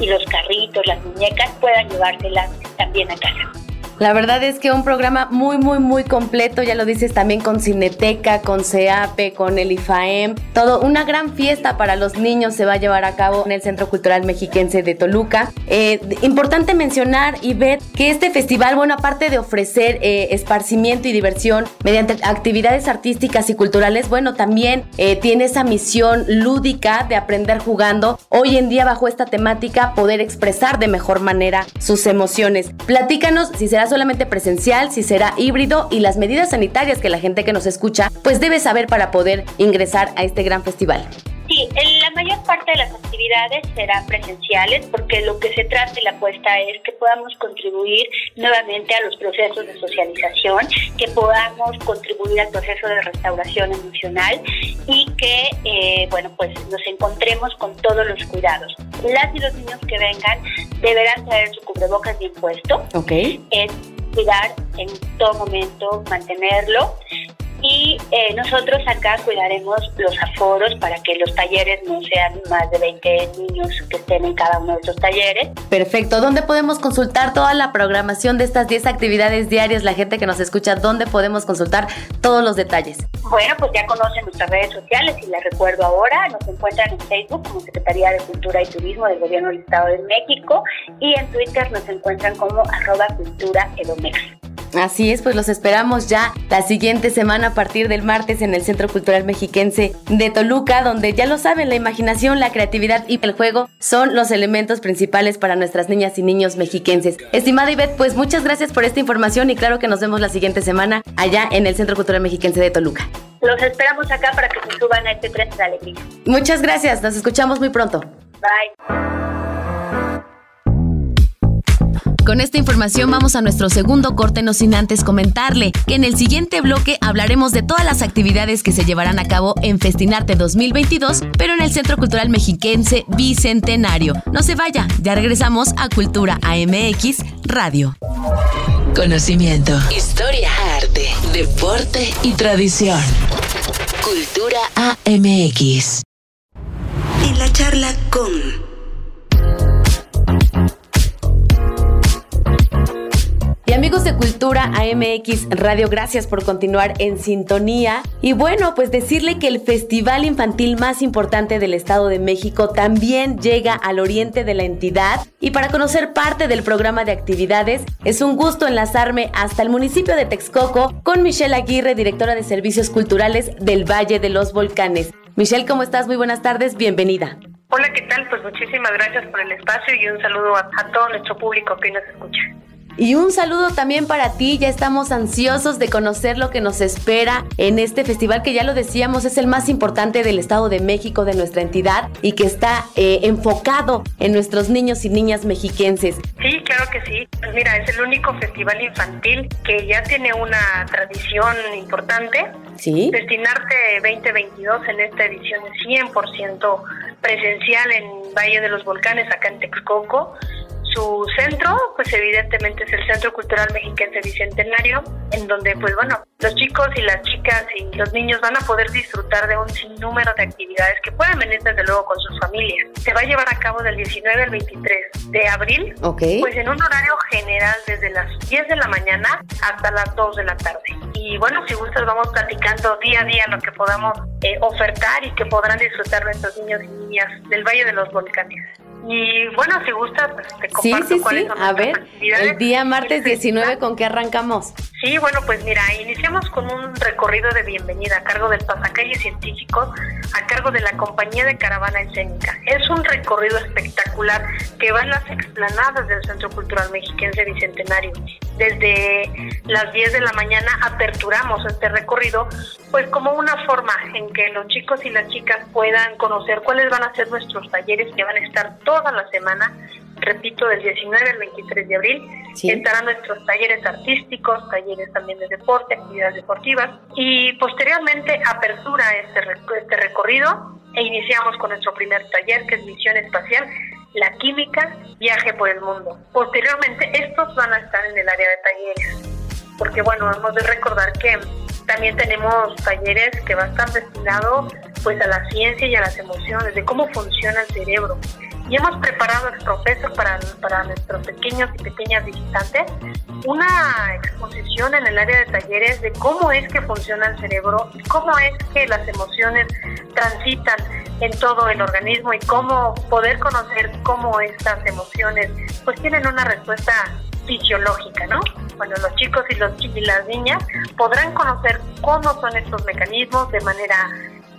O: y los carritos, las muñecas puedan llevárselas también a casa.
A: La verdad es que un programa muy, muy, muy completo, ya lo dices también con Cineteca, con CEAPE, con el IFAEM, todo, una gran fiesta para los niños se va a llevar a cabo en el Centro Cultural Mexiquense de Toluca. Eh, importante mencionar y ver que este festival, bueno, aparte de ofrecer eh, esparcimiento y diversión mediante actividades artísticas y culturales, bueno, también eh, tiene esa misión lúdica de aprender jugando. Hoy en día, bajo esta temática, poder expresar de mejor manera sus emociones. Platícanos si será solamente presencial, si será híbrido y las medidas sanitarias que la gente que nos escucha pues debe saber para poder ingresar a este gran festival.
O: Mayor parte de las actividades serán presenciales porque lo que se trata de la apuesta es que podamos contribuir nuevamente a los procesos de socialización, que podamos contribuir al proceso de restauración emocional y que, eh, bueno, pues nos encontremos con todos los cuidados. Las y los niños que vengan deberán traer su cubrebocas bien puesto.
A: Ok.
O: Es cuidar en todo momento, mantenerlo y eh, nosotros acá cuidaremos los aforos para que los talleres no sean más de 20 niños que estén en cada uno de esos talleres.
A: Perfecto. ¿Dónde podemos consultar toda la programación de estas 10 actividades diarias? La gente que nos escucha, ¿dónde podemos consultar todos los detalles?
O: Bueno, pues ya conocen nuestras redes sociales y les recuerdo ahora, nos encuentran en Facebook como Secretaría de Cultura y Turismo del Gobierno del Estado de México y en Twitter nos encuentran como arroba cultura edomex.
A: Así es, pues los esperamos ya la siguiente semana a partir del martes en el Centro Cultural Mexiquense de Toluca, donde ya lo saben, la imaginación, la creatividad y el juego son los elementos principales para nuestras niñas y niños mexiquenses. Estimada Ivette, pues muchas gracias por esta información y claro que nos vemos la siguiente semana allá en el Centro Cultural Mexiquense de Toluca.
O: Los esperamos acá para que se suban a este tren de alegría.
A: Muchas gracias, nos escuchamos muy pronto.
O: Bye.
A: Con esta información vamos a nuestro segundo corte, no sin antes comentarle que en el siguiente bloque hablaremos de todas las actividades que se llevarán a cabo en Festinarte 2022, pero en el Centro Cultural Mexiquense Bicentenario. No se vaya, ya regresamos a Cultura AMX Radio.
B: Conocimiento, historia, arte, deporte y tradición. Cultura AMX.
J: En la charla con...
A: amigos de Cultura AMX Radio, gracias por continuar en sintonía. Y bueno, pues decirle que el festival infantil más importante del Estado de México también llega al oriente de la entidad. Y para conocer parte del programa de actividades, es un gusto enlazarme hasta el municipio de Texcoco con Michelle Aguirre, directora de Servicios Culturales del Valle de los Volcanes. Michelle, ¿cómo estás? Muy buenas tardes, bienvenida.
P: Hola, ¿qué tal? Pues muchísimas gracias por el espacio y un saludo a, a todo nuestro público que nos escucha.
A: Y un saludo también para ti, ya estamos ansiosos de conocer lo que nos espera en este festival que ya lo decíamos es el más importante del Estado de México, de nuestra entidad, y que está eh, enfocado en nuestros niños y niñas mexiquenses.
P: Sí, claro que sí. Pues mira, es el único festival infantil que ya tiene una tradición importante.
A: Sí.
P: Destinarte 2022 en esta edición es 100% presencial en Valle de los Volcanes, acá en Texcoco. Su centro, pues evidentemente es el Centro Cultural Mexiquense Bicentenario, en donde, pues bueno, los chicos y las chicas y los niños van a poder disfrutar de un sinnúmero de actividades que pueden venir desde luego con sus familias. Se va a llevar a cabo del 19 al 23 de abril, pues en un horario general desde las 10 de la mañana hasta las 2 de la tarde. Y bueno, si gustas vamos platicando día a día lo que podamos eh, ofertar y que podrán disfrutar nuestros niños y niñas del Valle de los Volcanes. Y bueno, si gustas, pues te comparto
A: sí, sí,
P: cuáles
A: sí.
P: son
A: A ver,
P: actividades.
A: el día martes 19, ¿con qué arrancamos?
P: Sí, bueno, pues mira, iniciamos con un recorrido de bienvenida a cargo del pasacalle científico, a cargo de la compañía de caravana escénica. Es un recorrido espectacular que va en las explanadas del Centro Cultural Mexiquense Bicentenario. Desde las 10 de la mañana aperturamos este recorrido, pues como una forma en que los chicos y las chicas puedan conocer cuáles van a ser nuestros talleres que van a estar toda la semana repito, del 19 al 23 de abril. Estarán nuestros talleres artísticos, talleres también de deporte, actividades deportivas y posteriormente apertura este, este recorrido e iniciamos con nuestro primer taller que es Misión Espacial, la Química, Viaje por el Mundo. Posteriormente estos van a estar en el área de talleres, porque bueno, hemos de recordar que también tenemos talleres que van a estar destinados pues a la ciencia y a las emociones, de cómo funciona el cerebro, y hemos preparado exprofeso para, para nuestros pequeños y pequeñas visitantes una exposición en el área de talleres de cómo es que funciona el cerebro y cómo es que las emociones transitan en todo el organismo y cómo poder conocer cómo estas emociones pues tienen una respuesta fisiológica, ¿no? Bueno, los chicos y, los, y las niñas podrán conocer cómo son estos mecanismos de manera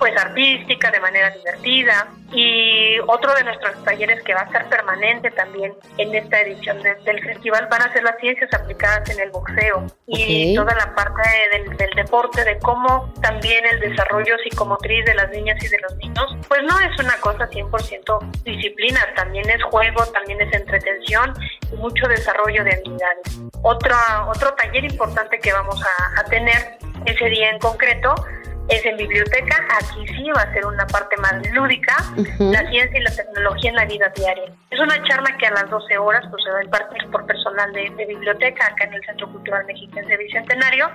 P: pues artística, de manera divertida. Y otro de nuestros talleres que va a ser permanente también en esta edición del festival van a ser las ciencias aplicadas en el boxeo y toda la parte del, del, deporte, de cómo también el desarrollo psicomotriz de las niñas y de los niños, pues no es una cosa 100% disciplina, también es juego, también es entretención y mucho desarrollo de habilidades. Otro, otro taller importante que vamos a, a tener ese día en concreto es en biblioteca, aquí sí va a ser una parte más lúdica, la ciencia y la tecnología en la vida diaria. Es una charla que a las 12 horas pues, se va a impartir por personal de, biblioteca acá en el Centro Cultural Mexiquense Bicentenario,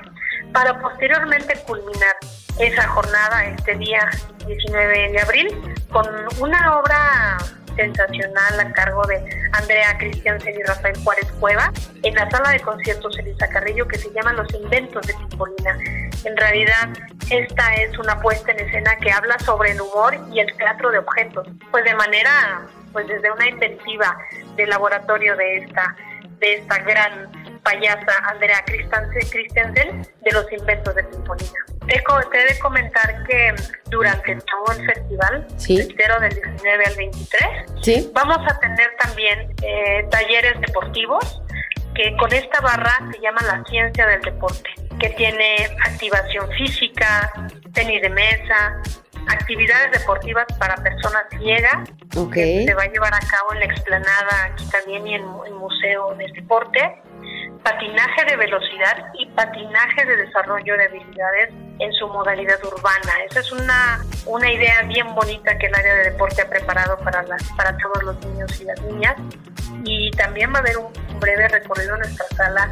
P: para posteriormente culminar esa jornada este día 19 de abril con una obra sensacional a cargo de Andrea Cristiansen y Rafael Juárez Cueva en la sala de conciertos Elisa Carrillo que se llama Los Inventos de Pipolina. En realidad, esta es una puesta en escena que habla sobre el humor y el teatro de objetos, pues de manera, pues desde una intensiva del laboratorio de esta, de esta gran payasa Andrea Christensen de los inventos de Pipolina. Te, he de comentar que durante todo el festival, entero del 19 al 23, vamos a tener también eh, talleres deportivos que con esta barra se llama la ciencia del deporte, que tiene activación física, tenis de mesa, actividades deportivas para personas ciegas, que se va a llevar a cabo en la explanada aquí también y en el Museo del Deporte patinaje de velocidad y patinaje de desarrollo de habilidades en su modalidad urbana. Esa es una, una idea bien bonita que el área de deporte ha preparado para, las, para todos los niños y las niñas. Y también va a haber un breve recorrido en nuestra sala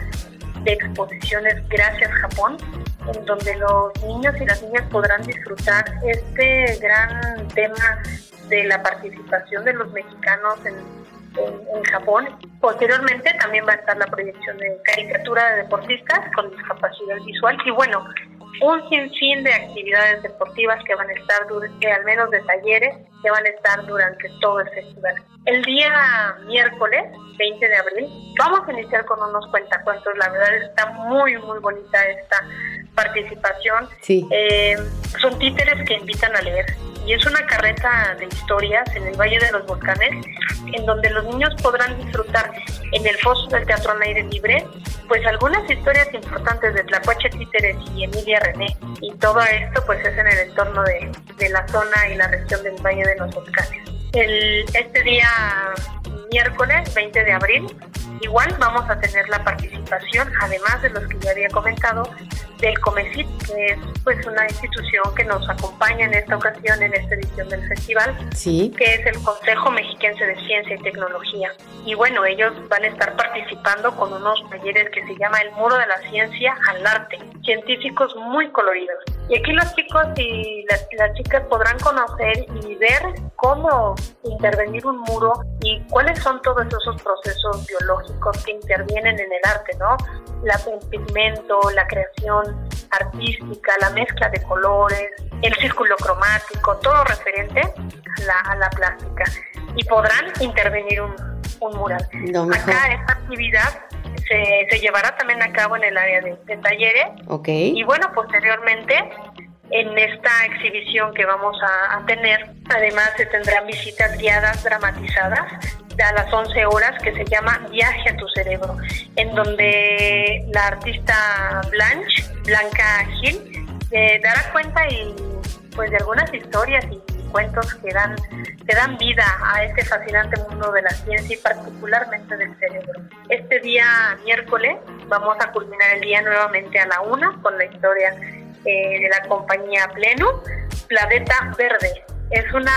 P: de exposiciones Gracias Japón, en donde los niños y las niñas podrán disfrutar este gran tema de la participación de los mexicanos en en, Japón. Posteriormente también va a estar la proyección de caricatura de deportistas con discapacidad visual y bueno, un sinfín de actividades deportivas que van a estar, durante, al menos de talleres, que van a estar durante todo el festival. El día miércoles 20 de abril vamos a iniciar con unos cuentacuentos, la verdad está muy muy bonita esta participación. Sí. Eh, son títeres que invitan a leer y es una carreta de historias en el Valle de los Volcanes, en donde los niños podrán disfrutar en el foso del Teatro al Aire Libre, pues algunas historias importantes de Tlacuache Títeres y Emilia René. Y todo esto pues es en el entorno de, de la zona y la región del Valle de los Volcanes. El, este día miércoles 20 de abril igual vamos a tener la participación, además de los que ya había comentado, del COMECIT, que es pues una institución que nos acompaña en esta ocasión, en esta edición del festival, sí. que es el Consejo Mexiquense de Ciencia y Tecnología. Y bueno, ellos van a estar participando con unos talleres que se llama El Muro de la Ciencia al Arte, científicos muy coloridos. Y aquí los chicos y las, las chicas podrán conocer y ver cómo intervenir un muro y cuáles son todos esos procesos biológicos que intervienen en el arte, ¿no? La, el pigmento, la creación artística, la mezcla de colores, el círculo cromático, todo referente a la, a la plástica. Y podrán intervenir un, un mural. Acá esta actividad se, llevará también a cabo en el área de, talleres.
A: Ok.
P: Y bueno, posteriormente en esta exhibición que vamos a, tener, además se tendrán visitas guiadas dramatizadas a las 11 horas que se llama Viaje a tu cerebro, en donde la artista Blanche, Blanca Gil, eh, dará cuenta y pues de algunas historias y cuentos que dan, que dan vida a este fascinante mundo de la ciencia y particularmente del cerebro. Este día miércoles vamos a culminar el día nuevamente a la una con la historia eh, de la compañía Pleno, Planeta Verde. Es una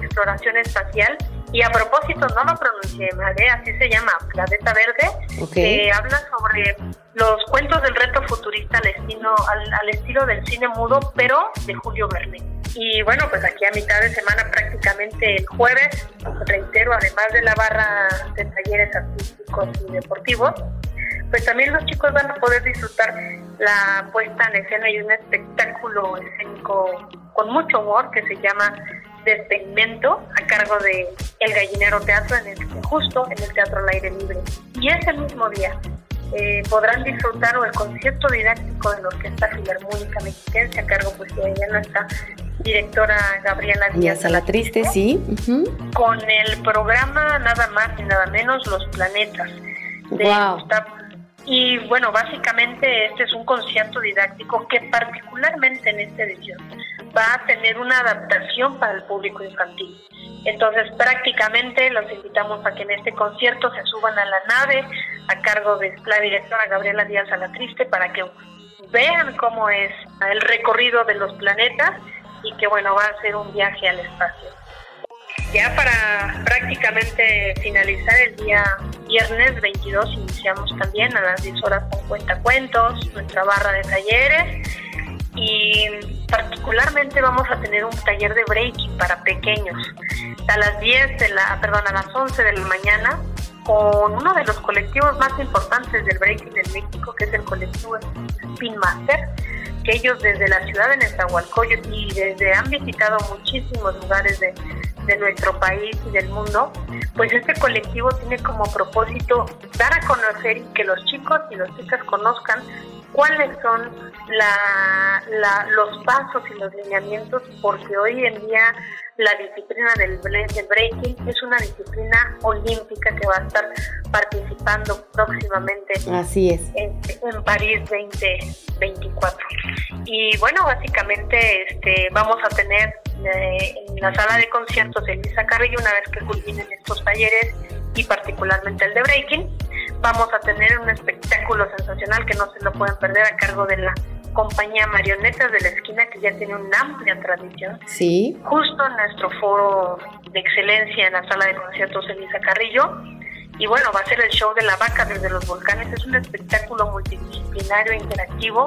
P: exploración espacial y a propósito, no lo pronuncié mal, ¿eh? así se llama, Planeta Verde, que habla sobre los cuentos del reto futurista al estilo, al, estilo del cine mudo, pero de Julio Verne. Y bueno, pues aquí a mitad de semana, prácticamente el jueves, reitero, además de la barra de talleres artísticos y deportivos, pues también los chicos van a poder disfrutar la puesta en escena y un espectáculo escénico con mucho humor que se llama Despegmento a cargo de El Gallinero Teatro en el, justo en el Teatro al Aire Libre. Y ese mismo día eh, podrán disfrutar el concierto didáctico de la Orquesta Filarmónica Mexiquense a cargo pues de nuestra directora Gabriela Díaz.
A: a la triste, sí.
P: Con el programa nada más y nada menos Los Planetas de Gustavo y bueno, básicamente este es un concierto didáctico que particularmente en esta edición va a tener una adaptación para el público infantil. Entonces prácticamente los invitamos a que en este concierto se suban a la nave a cargo de la directora Gabriela Díaz Alatriste para que vean cómo es el recorrido de los planetas y que bueno, va a ser un viaje al espacio. Ya para prácticamente finalizar el día viernes 22 iniciamos también a las 10 horas con cuentacuentos, nuestra barra de talleres y particularmente vamos a tener un taller de breaking para pequeños. A las 10 de la, perdón, a las 11 de la mañana con uno de los colectivos más importantes del breaking en México, que es el colectivo Spin Master, que ellos desde la ciudad de Nezahualcóyotl y desde han visitado muchísimos lugares de, de nuestro país y del mundo, pues este colectivo tiene como propósito dar a conocer y que los chicos y las chicas conozcan cuáles son la, los pasos y los lineamientos, porque hoy en día la disciplina del, del breaking es una disciplina olímpica que va a estar participando próximamente
A: Así es.
P: En, en, París 2024. Y bueno, básicamente este, vamos a tener eh, en la sala de conciertos Elisa Carrillo una vez que culminen estos talleres y particularmente el de breaking, vamos a tener un espectáculo sensacional que no se lo pueden perder a cargo de la compañía Marionetas de la Esquina, que ya tiene una amplia tradición.
A: Sí.
P: Justo en nuestro foro de excelencia en la sala de conciertos Elisa Carrillo. Y bueno, va a ser el show de la vaca desde los volcanes. Es un espectáculo multidisciplinario, interactivo.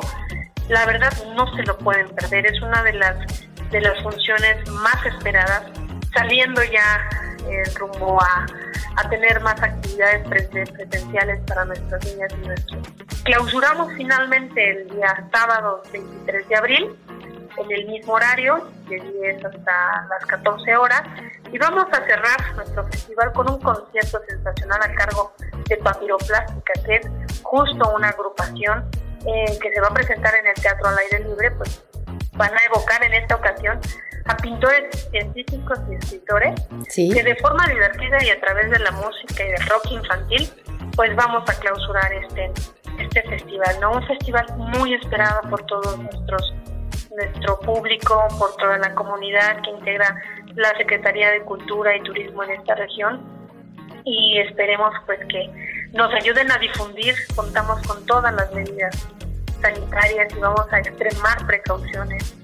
P: La verdad, no se lo pueden perder. Es una de las, de las funciones más esperadas, saliendo ya eh, rumbo a, a tener más actividades presenciales para nuestras niñas y nuestros. Clausuramos finalmente el día sábado 23 de abril en el mismo horario, de 10 hasta las 14 horas, y vamos a cerrar nuestro festival con un concierto sensacional a cargo de Papiroplástica, que es justo una agrupación eh, que se va a presentar en el Teatro al Aire Libre, pues van a evocar en esta ocasión a pintores científicos y escritores que de forma divertida y a través de la música y del rock infantil, pues vamos a clausurar este, este festival, ¿no? Un festival muy esperado por todos nuestros nuestro público, por toda la comunidad que integra la Secretaría de Cultura y Turismo en esta región y esperemos pues que nos ayuden a difundir, contamos con todas las medidas sanitarias y vamos a extremar precauciones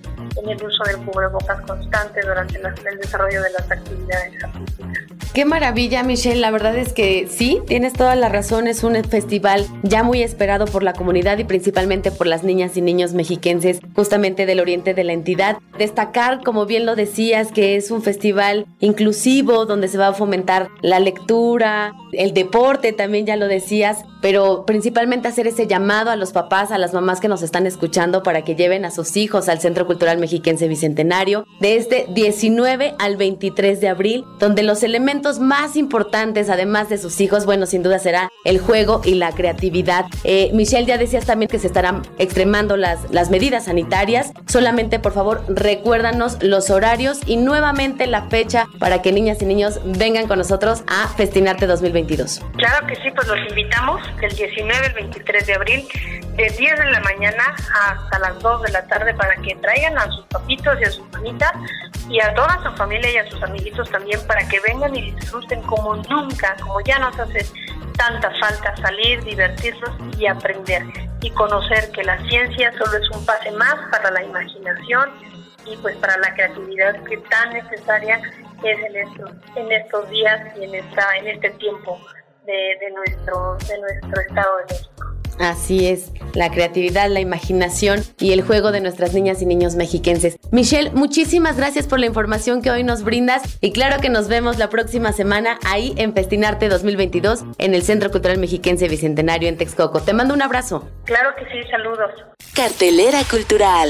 P: en el uso del cubrebocas constante durante el desarrollo de las actividades artísticas.
A: Qué maravilla, Michelle. La verdad es que sí, tienes toda la razón. Es un festival ya muy esperado por la comunidad y principalmente por las niñas y niños mexiquenses, justamente del oriente de la entidad. Destacar, como bien lo decías, que es un festival inclusivo donde se va a fomentar la lectura, el deporte, también ya lo decías, pero principalmente hacer ese llamado a los papás, a las mamás que nos están escuchando para que lleven a sus hijos al Centro Cultural Mexiquense Bicentenario de este 19 al 23 de abril, donde los elementos más importantes, además de sus hijos, bueno, sin duda será el juego y la creatividad. Eh, Michelle, ya decías también que se estarán extremando las, las medidas sanitarias. Solamente, por favor, recuérdanos los horarios y nuevamente la fecha para que niñas y niños vengan con nosotros a Festinarte 2022.
P: Claro que sí, pues los invitamos del 19 al 23 de abril, de 10 de la mañana hasta las 2 de la tarde para que traigan a sus papitos y a sus mamitas y a toda su familia y a sus amiguitos también para que vengan y disfruten como nunca, como ya nos hace tanta falta salir, divertirnos y aprender y conocer que la ciencia solo es un pase más para la imaginación y pues para la creatividad que tan necesaria es en estos, en estos días y en esta, en este tiempo de, de nuestro, de nuestro estado de México.
A: Así es, la creatividad, la imaginación y el juego de nuestras niñas y niños mexiquenses. Michelle, muchísimas gracias por la información que hoy nos brindas y claro que nos vemos la próxima semana ahí en Festinarte 2022 en el Centro Cultural Mexiquense Bicentenario en Texcoco. Te mando un abrazo.
P: Claro que sí, saludos.
B: Cartelera Cultural.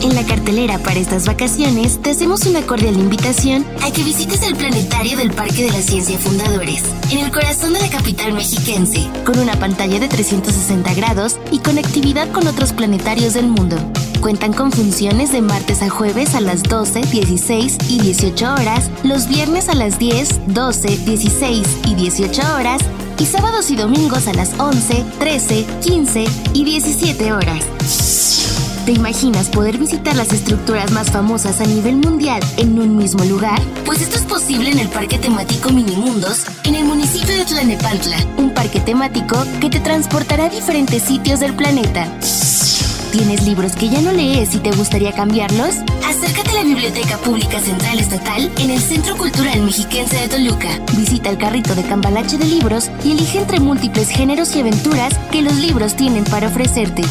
C: En la cartelera para estas vacaciones te hacemos una cordial invitación a que visites el planetario del Parque de la Ciencia Fundadores, en el corazón de la capital mexiquense, con una pantalla de 360 grados y conectividad con otros planetarios del mundo. Cuentan con funciones de martes a jueves a las 12, 16 y 18 horas, los viernes a las 10, 12, 16 y 18 horas y sábados y domingos a las 11, 13, 15 y 17 horas. ¿Te imaginas poder visitar las estructuras más famosas a nivel mundial en un mismo lugar? Pues esto es posible en el Parque Temático Minimundos, en el municipio de Tlanepantla, un parque temático que te transportará a diferentes sitios del planeta. ¿Tienes libros que ya no lees y te gustaría cambiarlos? Acércate a la Biblioteca Pública Central Estatal en el Centro Cultural Mexiquense de Toluca. Visita el carrito de cambalache de libros y elige entre múltiples géneros y aventuras que los libros tienen para ofrecerte.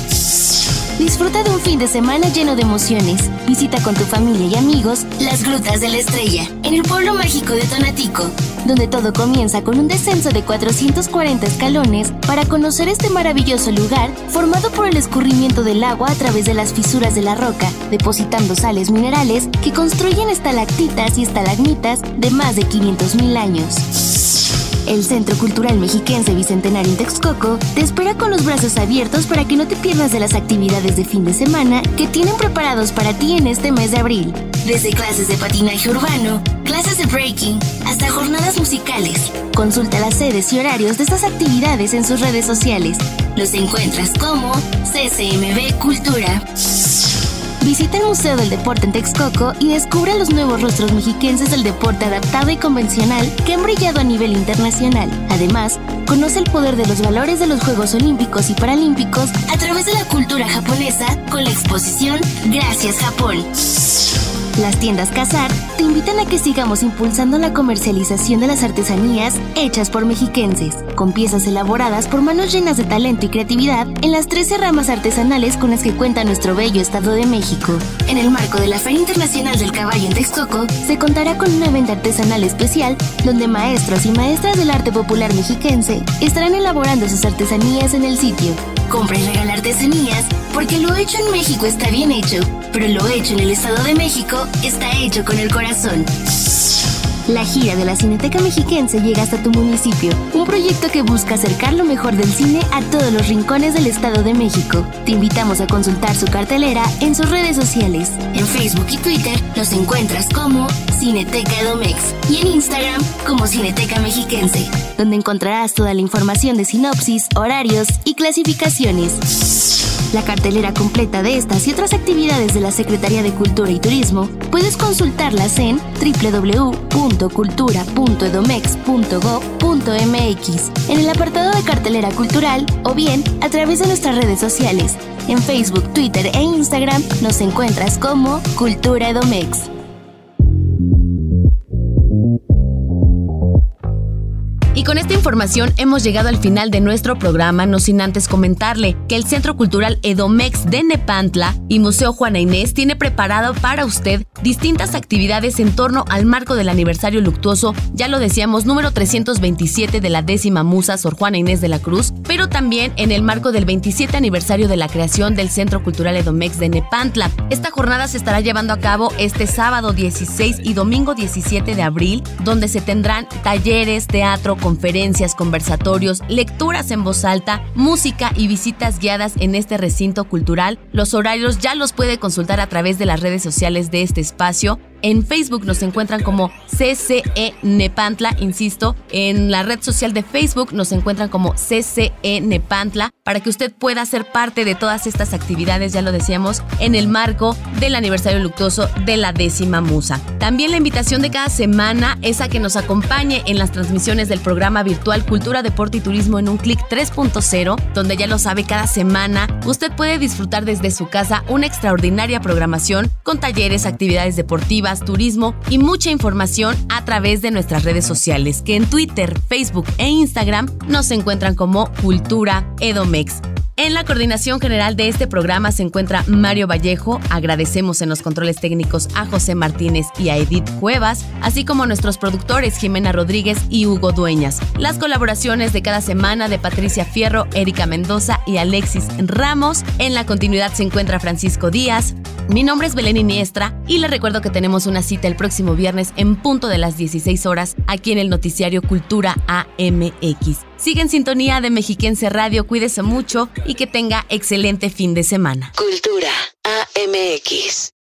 C: Disfruta de un fin de semana lleno de emociones. Visita con tu familia y amigos las Grutas de la Estrella, en el pueblo mágico de Tonatico, donde todo comienza con un descenso de 440 escalones para conocer este maravilloso lugar formado por el escurrimiento del agua a través de las fisuras de la roca, depositando sales minerales que construyen estalactitas y estalagmitas de más de 500.000 años. El Centro Cultural Mexiquense Bicentenario en Texcoco te espera con los brazos abiertos para que no te pierdas de las actividades de fin de semana que tienen preparados para ti en este mes de abril. Desde clases de patinaje urbano, clases de breaking, hasta jornadas musicales. Consulta las sedes y horarios de estas actividades en sus redes sociales. Los encuentras como CCMB Cultura. Visita el Museo del Deporte en Texcoco y descubre los nuevos rostros mexiquenses del deporte adaptado y convencional que han brillado a nivel internacional. Además, conoce el poder de los valores de los Juegos Olímpicos y Paralímpicos a través de la cultura japonesa con la exposición Gracias Japón. Las tiendas Casar te invitan a que sigamos impulsando la comercialización de las artesanías hechas por mexiquenses, con piezas elaboradas por manos llenas de talento y creatividad en las 13 ramas artesanales con las que cuenta nuestro bello Estado de México. En el marco de la Feria Internacional del Caballo en Texcoco, se contará con una venta artesanal especial donde maestros y maestras del arte popular mexiquense estarán elaborando sus artesanías en el sitio. Compra y regala artesanías porque lo hecho en México está bien hecho, pero lo hecho en el Estado de México está hecho con el corazón. La gira de la Cineteca Mexiquense llega hasta tu municipio, un proyecto que busca acercar lo mejor del cine a todos los rincones del Estado de México. Te invitamos a consultar su cartelera en sus redes sociales. En Facebook y Twitter los encuentras como Cineteca Edomex y en Instagram como Cineteca Mexiquense, donde encontrarás toda la información de sinopsis, horarios y clasificaciones. La cartelera completa de estas y otras actividades de la Secretaría de Cultura y Turismo puedes consultarlas en www.cultura.edomex.gov.mx en el apartado de cartelera cultural o bien a través de nuestras redes sociales. En Facebook, Twitter e Instagram nos encuentras como Cultura Edomex.
A: Con esta información hemos llegado al final de nuestro programa, no sin antes comentarle que el Centro Cultural Edomex de Nepantla y Museo Juana Inés tiene preparado para usted distintas actividades en torno al marco del aniversario luctuoso, ya lo decíamos, número 327 de la décima musa Sor Juana Inés de la Cruz, pero también en el marco del 27 aniversario de la creación del Centro Cultural Edomex de Nepantla. Esta jornada se estará llevando a cabo este sábado 16 y domingo 17 de abril, donde se tendrán talleres, teatro, conferencias, conversatorios, lecturas en voz alta, música y visitas guiadas en este recinto cultural. Los horarios ya los puede consultar a través de las redes sociales de este espacio en Facebook nos encuentran como CCE Nepantla, insisto, en la red social de Facebook nos encuentran como CCE Nepantla para que usted pueda ser parte de todas estas actividades, ya lo decíamos, en el marco del aniversario luctuoso de la décima musa. También la invitación de cada semana es a que nos acompañe en las transmisiones del programa virtual Cultura, Deporte y Turismo en un clic 3.0, donde ya lo sabe, cada semana usted puede disfrutar desde su casa una extraordinaria programación con talleres, actividades deportivas, turismo y mucha información a través de nuestras redes sociales, que en Twitter, Facebook e Instagram nos encuentran como Cultura Edomex. En la coordinación general de este programa se encuentra Mario Vallejo. Agradecemos en los controles técnicos a José Martínez y a Edith Cuevas, así como nuestros productores Jimena Rodríguez y Hugo Dueñas. Las colaboraciones de cada semana de Patricia Fierro, Erika Mendoza y Alexis Ramos. En la continuidad se encuentra Francisco Díaz. Mi nombre es Belén Iniestra y les recuerdo que tenemos una cita el próximo viernes en punto de las 16 horas aquí en el noticiario Cultura AMX. Sigue en sintonía de Mexiquense Radio, cuídese mucho y que tenga excelente fin de semana.
B: Cultura AMX.